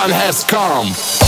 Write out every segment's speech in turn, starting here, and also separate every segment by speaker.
Speaker 1: time has come.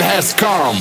Speaker 1: Has come.